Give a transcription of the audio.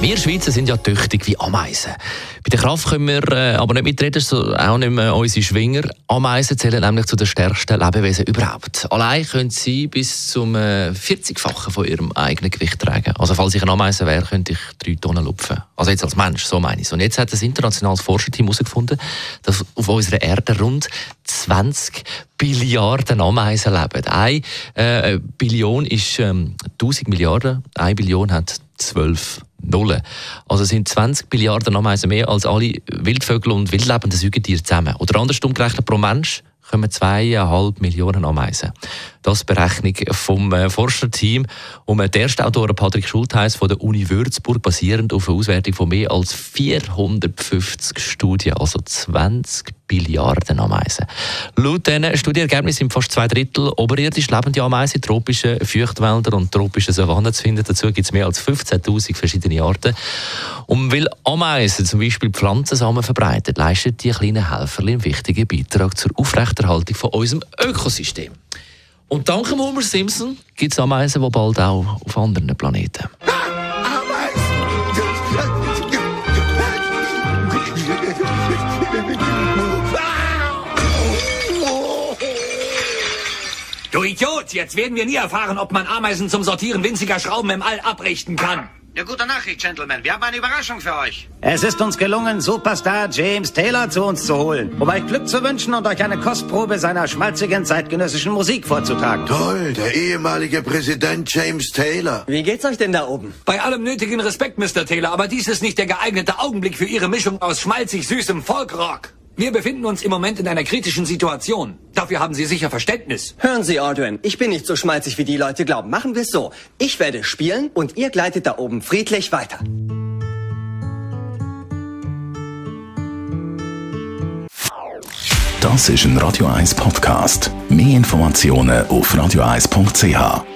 wir Schweizer sind ja tüchtig wie Ameisen. Bei der Kraft können wir äh, aber nicht mitreden, so auch nicht mehr unsere Schwinger. Ameisen zählen nämlich zu den stärksten Lebewesen überhaupt. Allein können sie bis zum äh, 40-fachen von ihrem eigenen Gewicht tragen. Also falls ich eine Ameise wäre, könnte ich drei Tonnen lupfen. Also jetzt als Mensch, so meine ich Und jetzt hat das internationales Forscherteam herausgefunden, dass auf unserer Erde rund 20 Billiarden Ameisen leben. Eine äh, Billion ist ähm, 1000 Milliarden, eine Billion hat 12 Nullen. Also sind 20 Milliarden Ameisen mehr als alle Wildvögel und wildlebenden Säugetiere zusammen. Oder andersrum gerechnet pro Mensch kommen zweieinhalb Millionen Ameisen. Das ist Berechnung vom äh, Forscherteam um der erste Autor Patrick Schultheiss von der Uni Würzburg basierend auf eine Auswertung von mehr als 450 Studien, also 20 Billiarden Ameisen. Laut diesen Studienergebnissen sind fast zwei Drittel oberirdisch lebende Ameisen in tropischen Feuchtwäldern und tropischen Savannen zu finden. Dazu gibt es mehr als 15.000 verschiedene Arten. Und weil Ameisen zum Beispiel Pflanzensamen verbreiten, leisten die kleinen Helfer einen wichtigen Beitrag zur Aufrechterhaltung von unserem Ökosystem. Und dank Homer Simpson gibt es Ameisen, die bald auch auf anderen Planeten. Du Idiot, jetzt werden wir nie erfahren, ob man Ameisen zum Sortieren winziger Schrauben im All abrichten kann. Eine gute Nachricht, Gentlemen. Wir haben eine Überraschung für euch. Es ist uns gelungen, Superstar James Taylor zu uns zu holen, um euch Glück zu wünschen und euch eine Kostprobe seiner schmalzigen zeitgenössischen Musik vorzutragen. Toll, der ehemalige Präsident James Taylor. Wie geht's euch denn da oben? Bei allem nötigen Respekt, Mr. Taylor, aber dies ist nicht der geeignete Augenblick für Ihre Mischung aus schmalzig süßem Folkrock. Wir befinden uns im Moment in einer kritischen Situation. Dafür haben Sie sicher Verständnis. Hören Sie, Aldrin, ich bin nicht so schmalzig, wie die Leute glauben. Machen wir es so. Ich werde spielen und ihr gleitet da oben friedlich weiter. Das ist ein Radio 1 Podcast. Mehr Informationen auf radio1.ch.